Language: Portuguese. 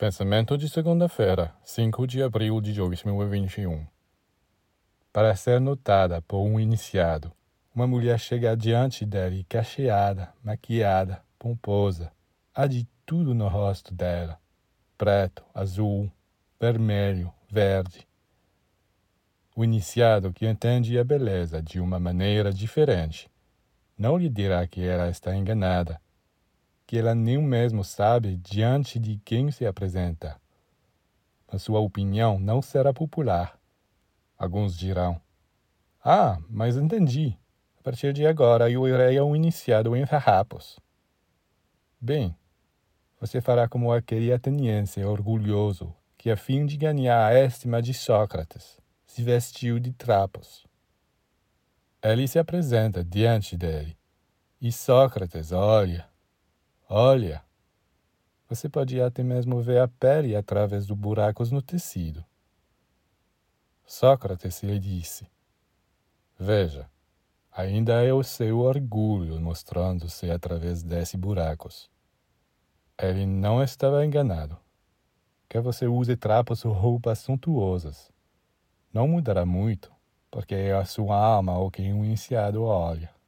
Pensamento de segunda-feira, 5 de abril de 2021. Para ser notada por um iniciado, uma mulher chega diante dele cacheada, maquiada, pomposa. Há de tudo no rosto dela: preto, azul, vermelho, verde. O iniciado que entende a beleza de uma maneira diferente não lhe dirá que ela está enganada que ela nem mesmo sabe diante de quem se apresenta. Mas sua opinião não será popular. Alguns dirão: Ah, mas entendi. A partir de agora eu irei ao iniciado em farrapos. Bem, você fará como aquele ateniense orgulhoso que, a fim de ganhar a estima de Sócrates, se vestiu de trapos. Ele se apresenta diante dele, e Sócrates olha, Olha, você pode até mesmo ver a pele através dos buracos no tecido. Sócrates lhe disse: Veja, ainda é o seu orgulho mostrando-se através desses buracos. Ele não estava enganado. Quer você use trapos ou roupas suntuosas. Não mudará muito, porque é a sua alma o que um iniciado olha.